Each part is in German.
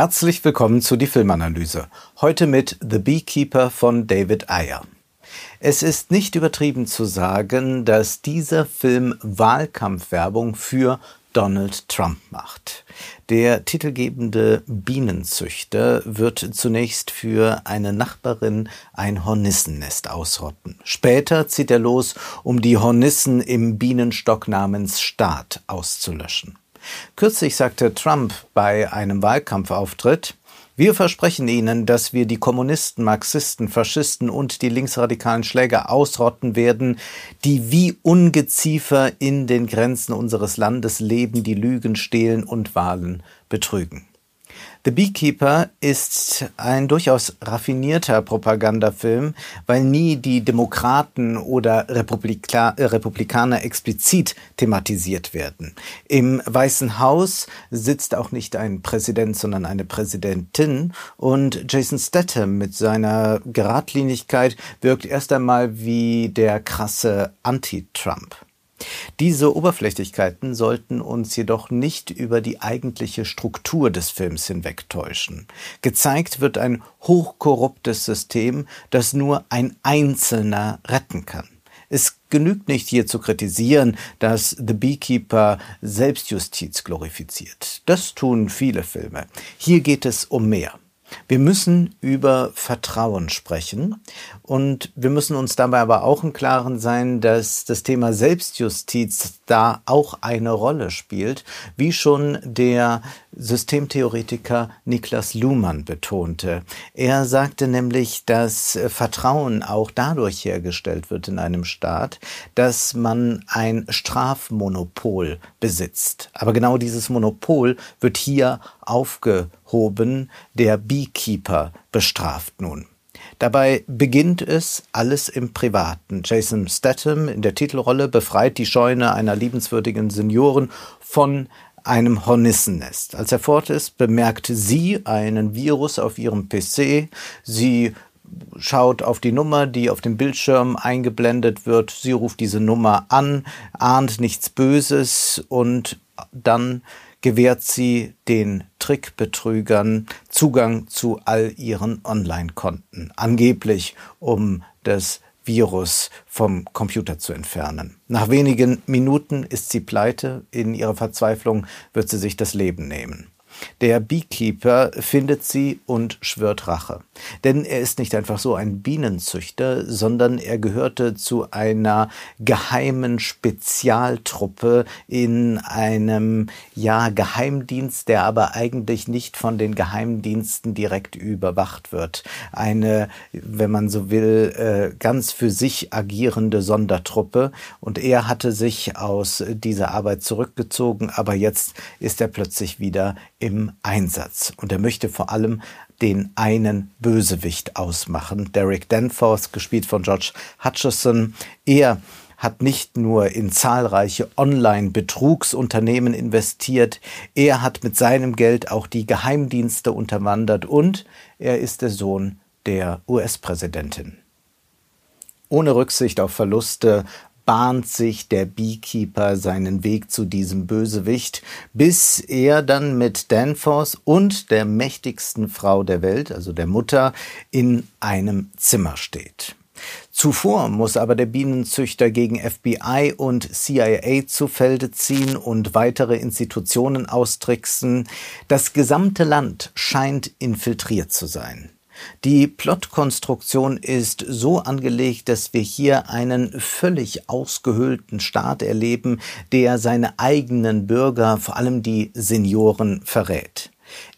Herzlich willkommen zu die Filmanalyse. Heute mit The Beekeeper von David Ayer. Es ist nicht übertrieben zu sagen, dass dieser Film Wahlkampfwerbung für Donald Trump macht. Der titelgebende Bienenzüchter wird zunächst für eine Nachbarin ein Hornissennest ausrotten. Später zieht er los, um die Hornissen im Bienenstock namens Staat auszulöschen. Kürzlich sagte Trump bei einem Wahlkampfauftritt, wir versprechen Ihnen, dass wir die Kommunisten, Marxisten, Faschisten und die linksradikalen Schläger ausrotten werden, die wie Ungeziefer in den Grenzen unseres Landes leben, die Lügen, stehlen und Wahlen betrügen. The Beekeeper ist ein durchaus raffinierter Propagandafilm, weil nie die Demokraten oder Republika äh, Republikaner explizit thematisiert werden. Im Weißen Haus sitzt auch nicht ein Präsident, sondern eine Präsidentin und Jason Statham mit seiner Geradlinigkeit wirkt erst einmal wie der krasse Anti-Trump. Diese Oberflächlichkeiten sollten uns jedoch nicht über die eigentliche Struktur des Films hinwegtäuschen. Gezeigt wird ein hochkorruptes System, das nur ein Einzelner retten kann. Es genügt nicht hier zu kritisieren, dass The Beekeeper Selbstjustiz glorifiziert. Das tun viele Filme. Hier geht es um mehr. Wir müssen über Vertrauen sprechen und wir müssen uns dabei aber auch im Klaren sein, dass das Thema Selbstjustiz da auch eine Rolle spielt, wie schon der Systemtheoretiker Niklas Luhmann betonte. Er sagte nämlich, dass Vertrauen auch dadurch hergestellt wird in einem Staat, dass man ein Strafmonopol besitzt. Aber genau dieses Monopol wird hier aufgehoben. Der Beekeeper bestraft nun. Dabei beginnt es alles im Privaten. Jason Statham in der Titelrolle befreit die Scheune einer liebenswürdigen Senioren von einem Hornissennest. Als er fort ist, bemerkt sie einen Virus auf ihrem PC. Sie schaut auf die Nummer, die auf dem Bildschirm eingeblendet wird. Sie ruft diese Nummer an, ahnt nichts Böses und dann gewährt sie den Trickbetrügern Zugang zu all ihren Online-Konten, angeblich um das Virus vom Computer zu entfernen. Nach wenigen Minuten ist sie pleite, in ihrer Verzweiflung wird sie sich das Leben nehmen. Der Beekeeper findet sie und schwört Rache. Denn er ist nicht einfach so ein Bienenzüchter, sondern er gehörte zu einer geheimen Spezialtruppe in einem, ja, Geheimdienst, der aber eigentlich nicht von den Geheimdiensten direkt überwacht wird. Eine, wenn man so will, äh, ganz für sich agierende Sondertruppe. Und er hatte sich aus dieser Arbeit zurückgezogen, aber jetzt ist er plötzlich wieder im Einsatz. Und er möchte vor allem den einen Bösewicht ausmachen. Derek Danforth, gespielt von George Hutchison. Er hat nicht nur in zahlreiche Online-Betrugsunternehmen investiert, er hat mit seinem Geld auch die Geheimdienste unterwandert und er ist der Sohn der US-Präsidentin. Ohne Rücksicht auf Verluste bahnt sich der Beekeeper seinen Weg zu diesem Bösewicht, bis er dann mit Danforth und der mächtigsten Frau der Welt, also der Mutter, in einem Zimmer steht. Zuvor muss aber der Bienenzüchter gegen FBI und CIA zu Felde ziehen und weitere Institutionen austricksen. Das gesamte Land scheint infiltriert zu sein. Die Plotkonstruktion ist so angelegt, dass wir hier einen völlig ausgehöhlten Staat erleben, der seine eigenen Bürger, vor allem die Senioren, verrät.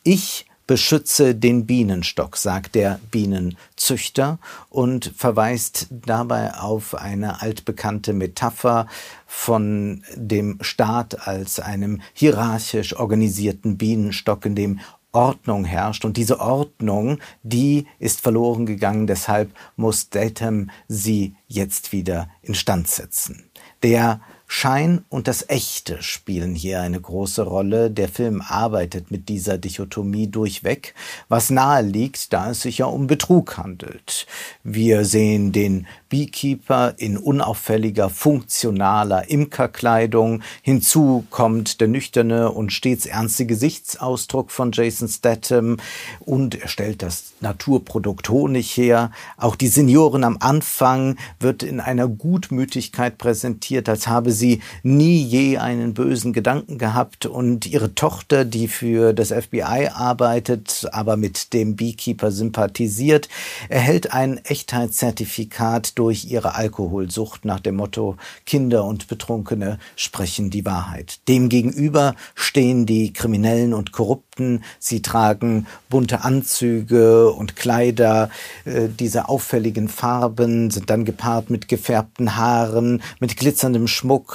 Ich beschütze den Bienenstock, sagt der Bienenzüchter und verweist dabei auf eine altbekannte Metapher von dem Staat als einem hierarchisch organisierten Bienenstock, in dem Ordnung herrscht. Und diese Ordnung, die ist verloren gegangen. Deshalb muss Datum sie jetzt wieder instand setzen. Der Schein und das Echte spielen hier eine große Rolle. Der Film arbeitet mit dieser Dichotomie durchweg, was nahe liegt, da es sich ja um Betrug handelt. Wir sehen den Beekeeper in unauffälliger, funktionaler Imkerkleidung. Hinzu kommt der nüchterne und stets ernste Gesichtsausdruck von Jason Statham und er stellt das Naturprodukt Honig her. Auch die Senioren am Anfang wird in einer Gutmütigkeit präsentiert, als habe sie sie nie je einen bösen Gedanken gehabt und ihre Tochter, die für das FBI arbeitet, aber mit dem Beekeeper sympathisiert, erhält ein Echtheitszertifikat durch ihre Alkoholsucht nach dem Motto Kinder und Betrunkene sprechen die Wahrheit. Demgegenüber stehen die Kriminellen und Korrupten, sie tragen bunte Anzüge und Kleider, äh, diese auffälligen Farben sind dann gepaart mit gefärbten Haaren, mit glitzerndem Schmuck,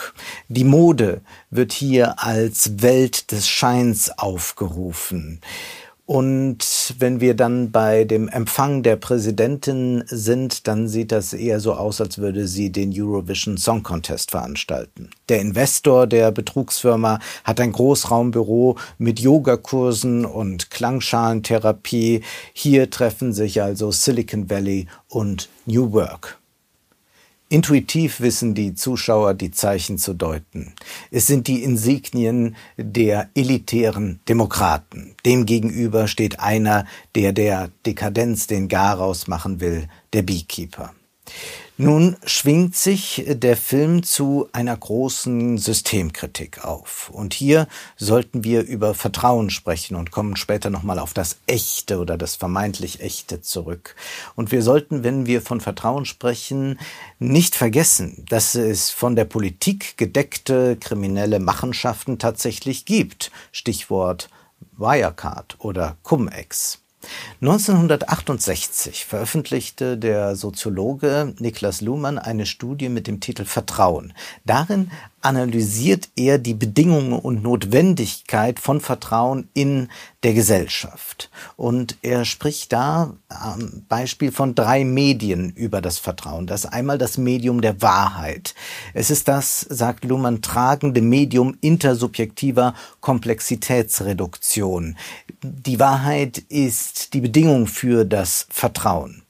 die Mode wird hier als Welt des Scheins aufgerufen. Und wenn wir dann bei dem Empfang der Präsidentin sind, dann sieht das eher so aus, als würde sie den Eurovision Song Contest veranstalten. Der Investor der Betrugsfirma hat ein Großraumbüro mit Yogakursen und Klangschalentherapie. Hier treffen sich also Silicon Valley und New Work. Intuitiv wissen die Zuschauer die Zeichen zu deuten. Es sind die Insignien der elitären Demokraten. Demgegenüber steht einer, der der Dekadenz den Garaus machen will, der Beekeeper. Nun schwingt sich der Film zu einer großen Systemkritik auf. Und hier sollten wir über Vertrauen sprechen und kommen später nochmal auf das Echte oder das vermeintlich Echte zurück. Und wir sollten, wenn wir von Vertrauen sprechen, nicht vergessen, dass es von der Politik gedeckte kriminelle Machenschaften tatsächlich gibt. Stichwort Wirecard oder Cum-Ex. 1968 veröffentlichte der Soziologe Niklas Luhmann eine Studie mit dem Titel Vertrauen. Darin analysiert er die Bedingungen und Notwendigkeit von Vertrauen in der Gesellschaft. Und er spricht da am Beispiel von drei Medien über das Vertrauen. Das ist einmal das Medium der Wahrheit. Es ist das, sagt Luhmann, tragende Medium intersubjektiver Komplexitätsreduktion. Die Wahrheit ist die Bedingung für das Vertrauen.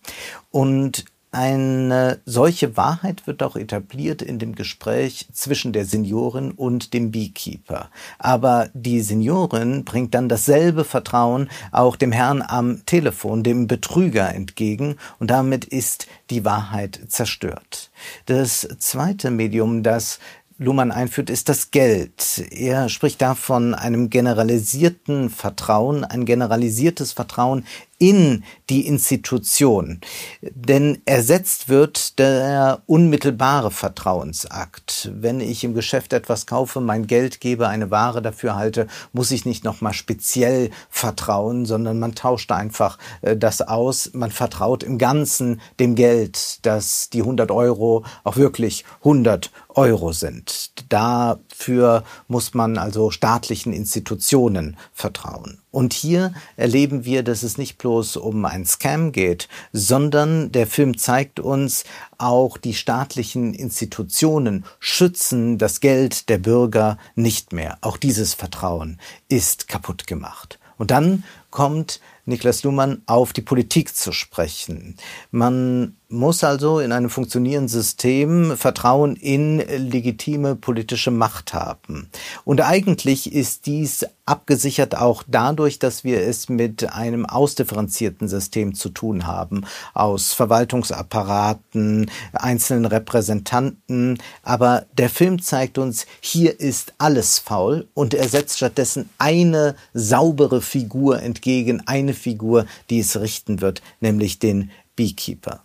Und eine solche Wahrheit wird auch etabliert in dem Gespräch zwischen der Seniorin und dem Beekeeper. Aber die Seniorin bringt dann dasselbe Vertrauen auch dem Herrn am Telefon, dem Betrüger entgegen, und damit ist die Wahrheit zerstört. Das zweite Medium, das Luhmann einführt, ist das Geld. Er spricht da von einem generalisierten Vertrauen, ein generalisiertes Vertrauen in die Institution. Denn ersetzt wird der unmittelbare Vertrauensakt. Wenn ich im Geschäft etwas kaufe, mein Geld gebe, eine Ware dafür halte, muss ich nicht nochmal speziell vertrauen, sondern man tauscht einfach äh, das aus. Man vertraut im Ganzen dem Geld, dass die 100 Euro auch wirklich 100 Euro sind. Dafür muss man also staatlichen Institutionen vertrauen. Und hier erleben wir, dass es nicht bloß um ein Scam geht, sondern der Film zeigt uns, auch die staatlichen Institutionen schützen das Geld der Bürger nicht mehr. Auch dieses Vertrauen ist kaputt gemacht. Und dann kommt Niklas Luhmann auf die Politik zu sprechen. Man muss also in einem funktionierenden System Vertrauen in legitime politische Macht haben. Und eigentlich ist dies abgesichert auch dadurch, dass wir es mit einem ausdifferenzierten System zu tun haben, aus Verwaltungsapparaten, einzelnen Repräsentanten. Aber der Film zeigt uns, hier ist alles faul und er setzt stattdessen eine saubere Figur entgegen, eine Figur, die es richten wird, nämlich den Beekeeper.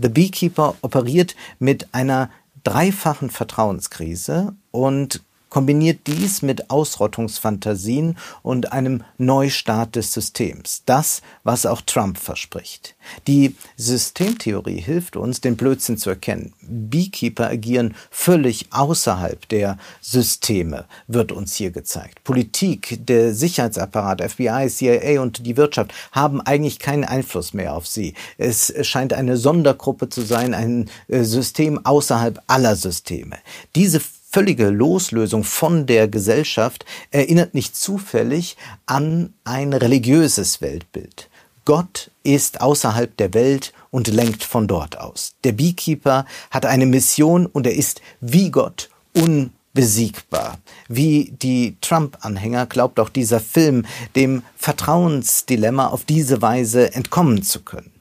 The Beekeeper operiert mit einer dreifachen Vertrauenskrise und kombiniert dies mit Ausrottungsfantasien und einem Neustart des Systems. Das, was auch Trump verspricht. Die Systemtheorie hilft uns, den Blödsinn zu erkennen. Beekeeper agieren völlig außerhalb der Systeme, wird uns hier gezeigt. Politik, der Sicherheitsapparat, FBI, CIA und die Wirtschaft haben eigentlich keinen Einfluss mehr auf sie. Es scheint eine Sondergruppe zu sein, ein äh, System außerhalb aller Systeme. Diese völlige Loslösung von der Gesellschaft erinnert nicht zufällig an ein religiöses Weltbild. Gott ist außerhalb der Welt und lenkt von dort aus. Der Beekeeper hat eine Mission und er ist wie Gott unbesiegbar. Wie die Trump-Anhänger glaubt auch dieser Film dem Vertrauensdilemma auf diese Weise entkommen zu können.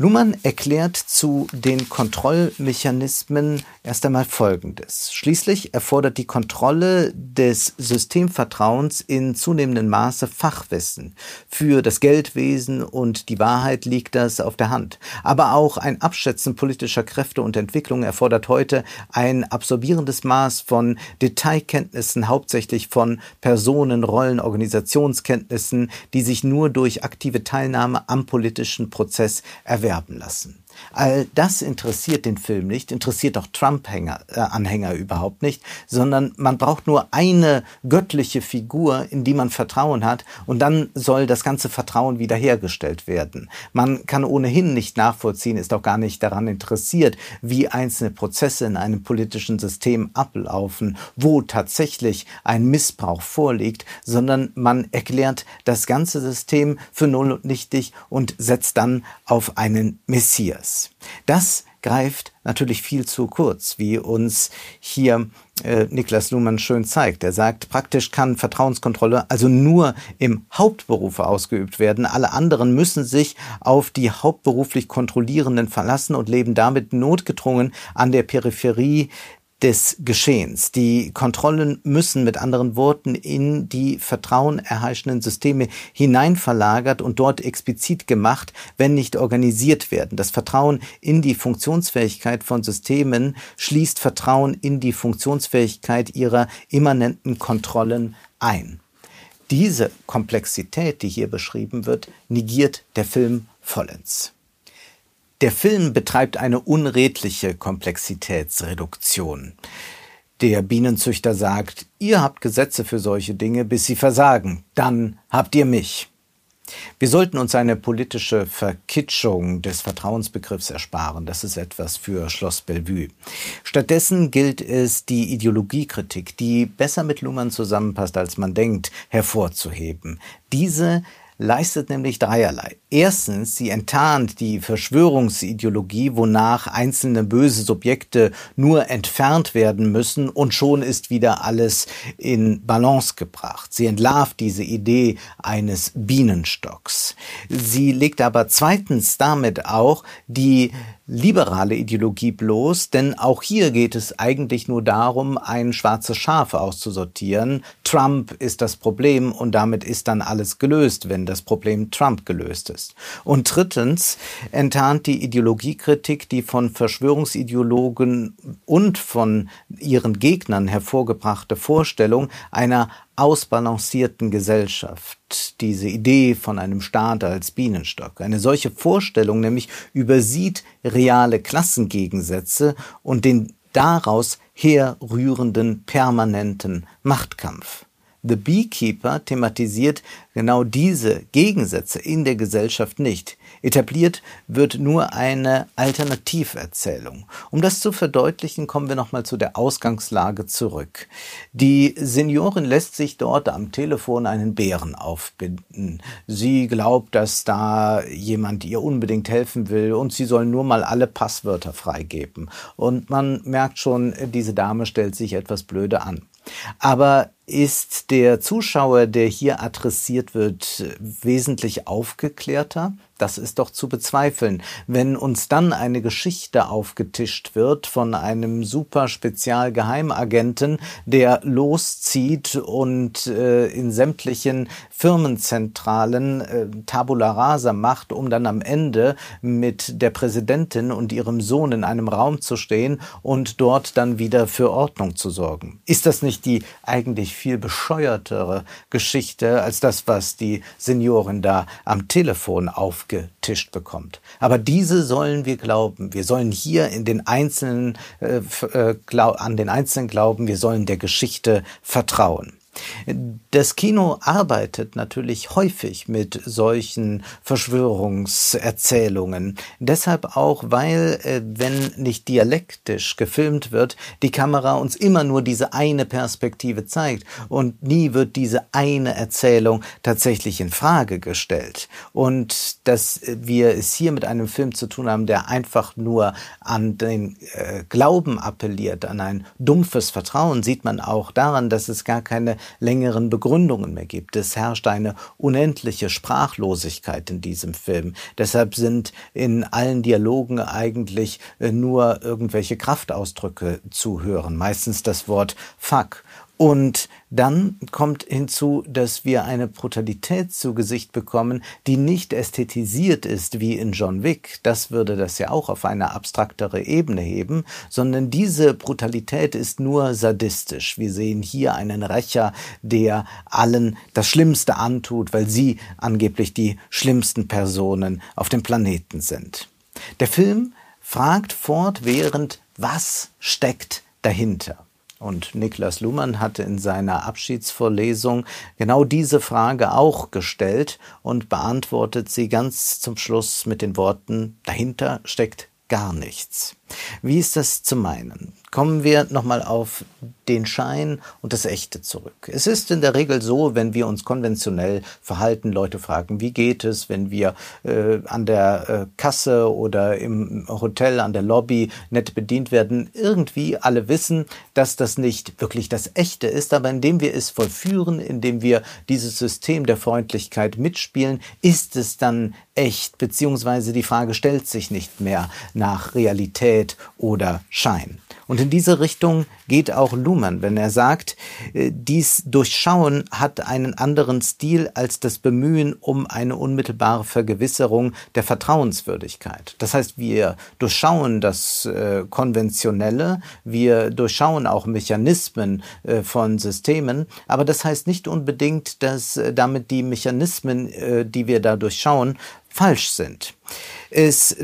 Luhmann erklärt zu den Kontrollmechanismen erst einmal Folgendes. Schließlich erfordert die Kontrolle des Systemvertrauens in zunehmendem Maße Fachwissen. Für das Geldwesen und die Wahrheit liegt das auf der Hand. Aber auch ein Abschätzen politischer Kräfte und Entwicklungen erfordert heute ein absorbierendes Maß von Detailkenntnissen, hauptsächlich von Personen, Rollen, Organisationskenntnissen, die sich nur durch aktive Teilnahme am politischen Prozess erwerben werben lassen. All das interessiert den Film nicht, interessiert auch Trump-Anhänger äh, überhaupt nicht, sondern man braucht nur eine göttliche Figur, in die man Vertrauen hat, und dann soll das ganze Vertrauen wiederhergestellt werden. Man kann ohnehin nicht nachvollziehen, ist auch gar nicht daran interessiert, wie einzelne Prozesse in einem politischen System ablaufen, wo tatsächlich ein Missbrauch vorliegt, sondern man erklärt das ganze System für null und nichtig und setzt dann auf einen Messias. Prozess. Das greift natürlich viel zu kurz, wie uns hier äh, Niklas Luhmann schön zeigt. Er sagt, praktisch kann Vertrauenskontrolle also nur im Hauptberuf ausgeübt werden. Alle anderen müssen sich auf die hauptberuflich Kontrollierenden verlassen und leben damit notgedrungen an der Peripherie des Geschehens. Die Kontrollen müssen mit anderen Worten in die vertrauenerheischenden Systeme hineinverlagert und dort explizit gemacht, wenn nicht organisiert werden. Das Vertrauen in die Funktionsfähigkeit von Systemen schließt Vertrauen in die Funktionsfähigkeit ihrer immanenten Kontrollen ein. Diese Komplexität, die hier beschrieben wird, negiert der Film vollends. Der Film betreibt eine unredliche Komplexitätsreduktion. Der Bienenzüchter sagt, ihr habt Gesetze für solche Dinge, bis sie versagen, dann habt ihr mich. Wir sollten uns eine politische Verkitschung des Vertrauensbegriffs ersparen. Das ist etwas für Schloss Bellevue. Stattdessen gilt es, die Ideologiekritik, die besser mit Luhmann zusammenpasst, als man denkt, hervorzuheben. Diese leistet nämlich dreierlei. Erstens, sie enttarnt die Verschwörungsideologie, wonach einzelne böse Subjekte nur entfernt werden müssen und schon ist wieder alles in Balance gebracht. Sie entlarvt diese Idee eines Bienenstocks. Sie legt aber zweitens damit auch die liberale Ideologie bloß, denn auch hier geht es eigentlich nur darum, ein schwarzes Schaf auszusortieren. Trump ist das Problem und damit ist dann alles gelöst, wenn das Problem Trump gelöst ist. Und drittens enttarnt die Ideologiekritik die von Verschwörungsideologen und von ihren Gegnern hervorgebrachte Vorstellung einer ausbalancierten Gesellschaft, diese Idee von einem Staat als Bienenstock. Eine solche Vorstellung nämlich übersieht reale Klassengegensätze und den daraus herrührenden permanenten Machtkampf. The Beekeeper thematisiert genau diese Gegensätze in der Gesellschaft nicht. Etabliert wird nur eine Alternativerzählung. Um das zu verdeutlichen, kommen wir nochmal zu der Ausgangslage zurück. Die Seniorin lässt sich dort am Telefon einen Bären aufbinden. Sie glaubt, dass da jemand ihr unbedingt helfen will und sie soll nur mal alle Passwörter freigeben. Und man merkt schon, diese Dame stellt sich etwas blöde an. Aber ist der Zuschauer, der hier adressiert wird, wesentlich aufgeklärter? Das ist doch zu bezweifeln. Wenn uns dann eine Geschichte aufgetischt wird von einem super Spezialgeheimagenten, der loszieht und äh, in sämtlichen Firmenzentralen äh, Tabula rasa macht, um dann am Ende mit der Präsidentin und ihrem Sohn in einem Raum zu stehen und dort dann wieder für Ordnung zu sorgen. Ist das nicht die eigentlich viel bescheuertere Geschichte als das, was die Seniorin da am Telefon aufgetischt bekommt. Aber diese sollen wir glauben. Wir sollen hier in den einzelnen, äh, äh, an den Einzelnen glauben. Wir sollen der Geschichte vertrauen. Das Kino arbeitet natürlich häufig mit solchen Verschwörungserzählungen. Deshalb auch, weil, äh, wenn nicht dialektisch gefilmt wird, die Kamera uns immer nur diese eine Perspektive zeigt und nie wird diese eine Erzählung tatsächlich in Frage gestellt. Und dass wir es hier mit einem Film zu tun haben, der einfach nur an den äh, Glauben appelliert, an ein dumpfes Vertrauen, sieht man auch daran, dass es gar keine längeren Begründungen mehr gibt. Es herrscht eine unendliche Sprachlosigkeit in diesem Film. Deshalb sind in allen Dialogen eigentlich äh, nur irgendwelche Kraftausdrücke zu hören. Meistens das Wort fuck und dann kommt hinzu, dass wir eine Brutalität zu Gesicht bekommen, die nicht ästhetisiert ist wie in John Wick. Das würde das ja auch auf eine abstraktere Ebene heben, sondern diese Brutalität ist nur sadistisch. Wir sehen hier einen Rächer, der allen das Schlimmste antut, weil sie angeblich die schlimmsten Personen auf dem Planeten sind. Der Film fragt fortwährend, was steckt dahinter? Und Niklas Luhmann hatte in seiner Abschiedsvorlesung genau diese Frage auch gestellt und beantwortet sie ganz zum Schluss mit den Worten, dahinter steckt gar nichts. Wie ist das zu meinen? Kommen wir nochmal auf den Schein und das Echte zurück. Es ist in der Regel so, wenn wir uns konventionell verhalten, Leute fragen, wie geht es, wenn wir äh, an der äh, Kasse oder im Hotel, an der Lobby nett bedient werden, irgendwie alle wissen, dass das nicht wirklich das Echte ist, aber indem wir es vollführen, indem wir dieses System der Freundlichkeit mitspielen, ist es dann echt, beziehungsweise die Frage stellt sich nicht mehr nach Realität oder Schein. Und in diese Richtung geht auch Luhmann, wenn er sagt, äh, dies Durchschauen hat einen anderen Stil als das Bemühen um eine unmittelbare Vergewisserung der Vertrauenswürdigkeit. Das heißt, wir durchschauen das äh, Konventionelle, wir durchschauen auch Mechanismen äh, von Systemen, aber das heißt nicht unbedingt, dass äh, damit die Mechanismen, äh, die wir da durchschauen, falsch sind. Es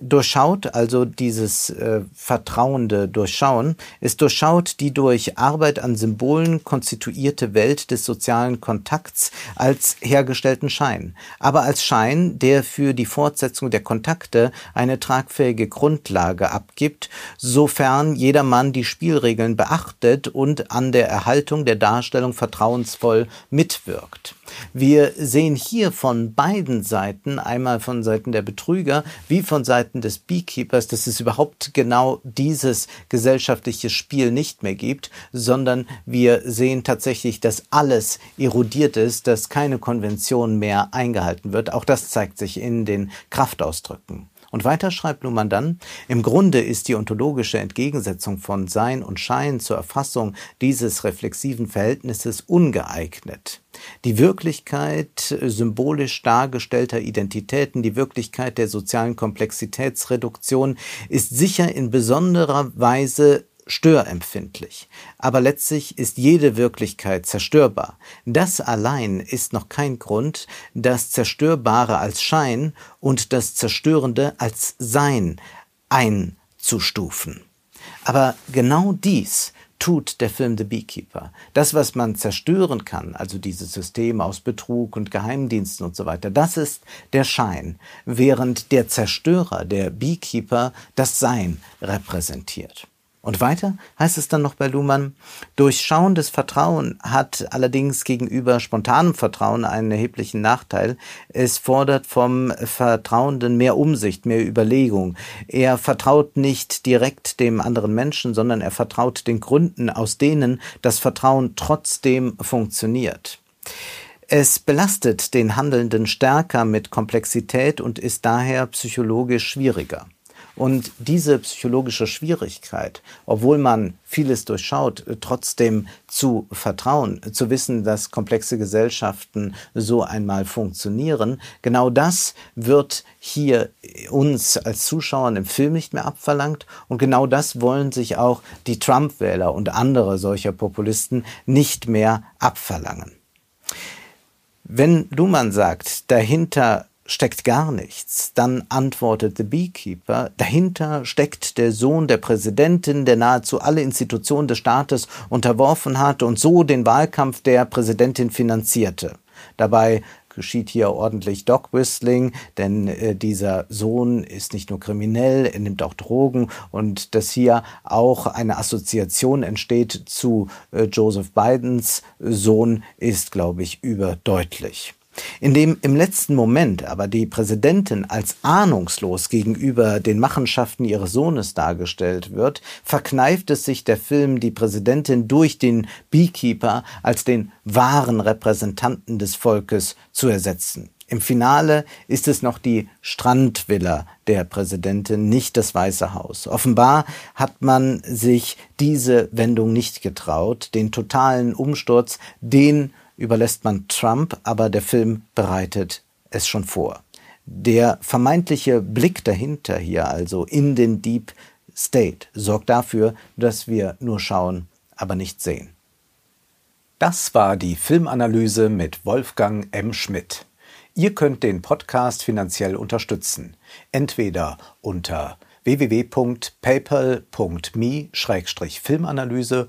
durchschaut also dieses äh, vertrauende Durchschauen, es durchschaut die durch Arbeit an Symbolen konstituierte Welt des sozialen Kontakts als hergestellten Schein, aber als Schein, der für die Fortsetzung der Kontakte eine tragfähige Grundlage abgibt, sofern jedermann die Spielregeln beachtet und an der Erhaltung der Darstellung vertrauensvoll mitwirkt. Wir sehen hier von beiden Seiten, einmal von Seiten der Betrüger wie von Seiten des Beekeepers, dass es überhaupt genau dieses gesellschaftliche Spiel nicht mehr gibt, sondern wir sehen tatsächlich, dass alles erodiert ist, dass keine Konvention mehr eingehalten wird. Auch das zeigt sich in den Kraftausdrücken. Und weiter schreibt Luhmann dann, im Grunde ist die ontologische Entgegensetzung von Sein und Schein zur Erfassung dieses reflexiven Verhältnisses ungeeignet. Die Wirklichkeit symbolisch dargestellter Identitäten, die Wirklichkeit der sozialen Komplexitätsreduktion ist sicher in besonderer Weise störempfindlich. Aber letztlich ist jede Wirklichkeit zerstörbar. Das allein ist noch kein Grund, das Zerstörbare als Schein und das Zerstörende als Sein einzustufen. Aber genau dies tut der Film The Beekeeper. Das, was man zerstören kann, also dieses System aus Betrug und Geheimdiensten und so weiter, das ist der Schein, während der Zerstörer, der Beekeeper, das Sein repräsentiert. Und weiter heißt es dann noch bei Luhmann, durchschauendes Vertrauen hat allerdings gegenüber spontanem Vertrauen einen erheblichen Nachteil. Es fordert vom Vertrauenden mehr Umsicht, mehr Überlegung. Er vertraut nicht direkt dem anderen Menschen, sondern er vertraut den Gründen, aus denen das Vertrauen trotzdem funktioniert. Es belastet den Handelnden stärker mit Komplexität und ist daher psychologisch schwieriger. Und diese psychologische Schwierigkeit, obwohl man vieles durchschaut, trotzdem zu vertrauen, zu wissen, dass komplexe Gesellschaften so einmal funktionieren, genau das wird hier uns als Zuschauern im Film nicht mehr abverlangt. Und genau das wollen sich auch die Trump-Wähler und andere solcher Populisten nicht mehr abverlangen. Wenn Luhmann sagt, dahinter steckt gar nichts, dann antwortet The Beekeeper, dahinter steckt der Sohn der Präsidentin, der nahezu alle Institutionen des Staates unterworfen hatte und so den Wahlkampf der Präsidentin finanzierte. Dabei geschieht hier ordentlich Dog Whistling, denn äh, dieser Sohn ist nicht nur kriminell, er nimmt auch Drogen und dass hier auch eine Assoziation entsteht zu äh, Joseph Bidens Sohn ist, glaube ich, überdeutlich. Indem im letzten Moment aber die Präsidentin als ahnungslos gegenüber den Machenschaften ihres Sohnes dargestellt wird, verkneift es sich der Film, die Präsidentin durch den Beekeeper als den wahren Repräsentanten des Volkes zu ersetzen. Im Finale ist es noch die Strandvilla der Präsidentin, nicht das Weiße Haus. Offenbar hat man sich diese Wendung nicht getraut, den totalen Umsturz, den überlässt man Trump, aber der Film bereitet es schon vor. Der vermeintliche Blick dahinter hier, also in den Deep State, sorgt dafür, dass wir nur schauen, aber nicht sehen. Das war die Filmanalyse mit Wolfgang M. Schmidt. Ihr könnt den Podcast finanziell unterstützen, entweder unter www.paypal.me-filmanalyse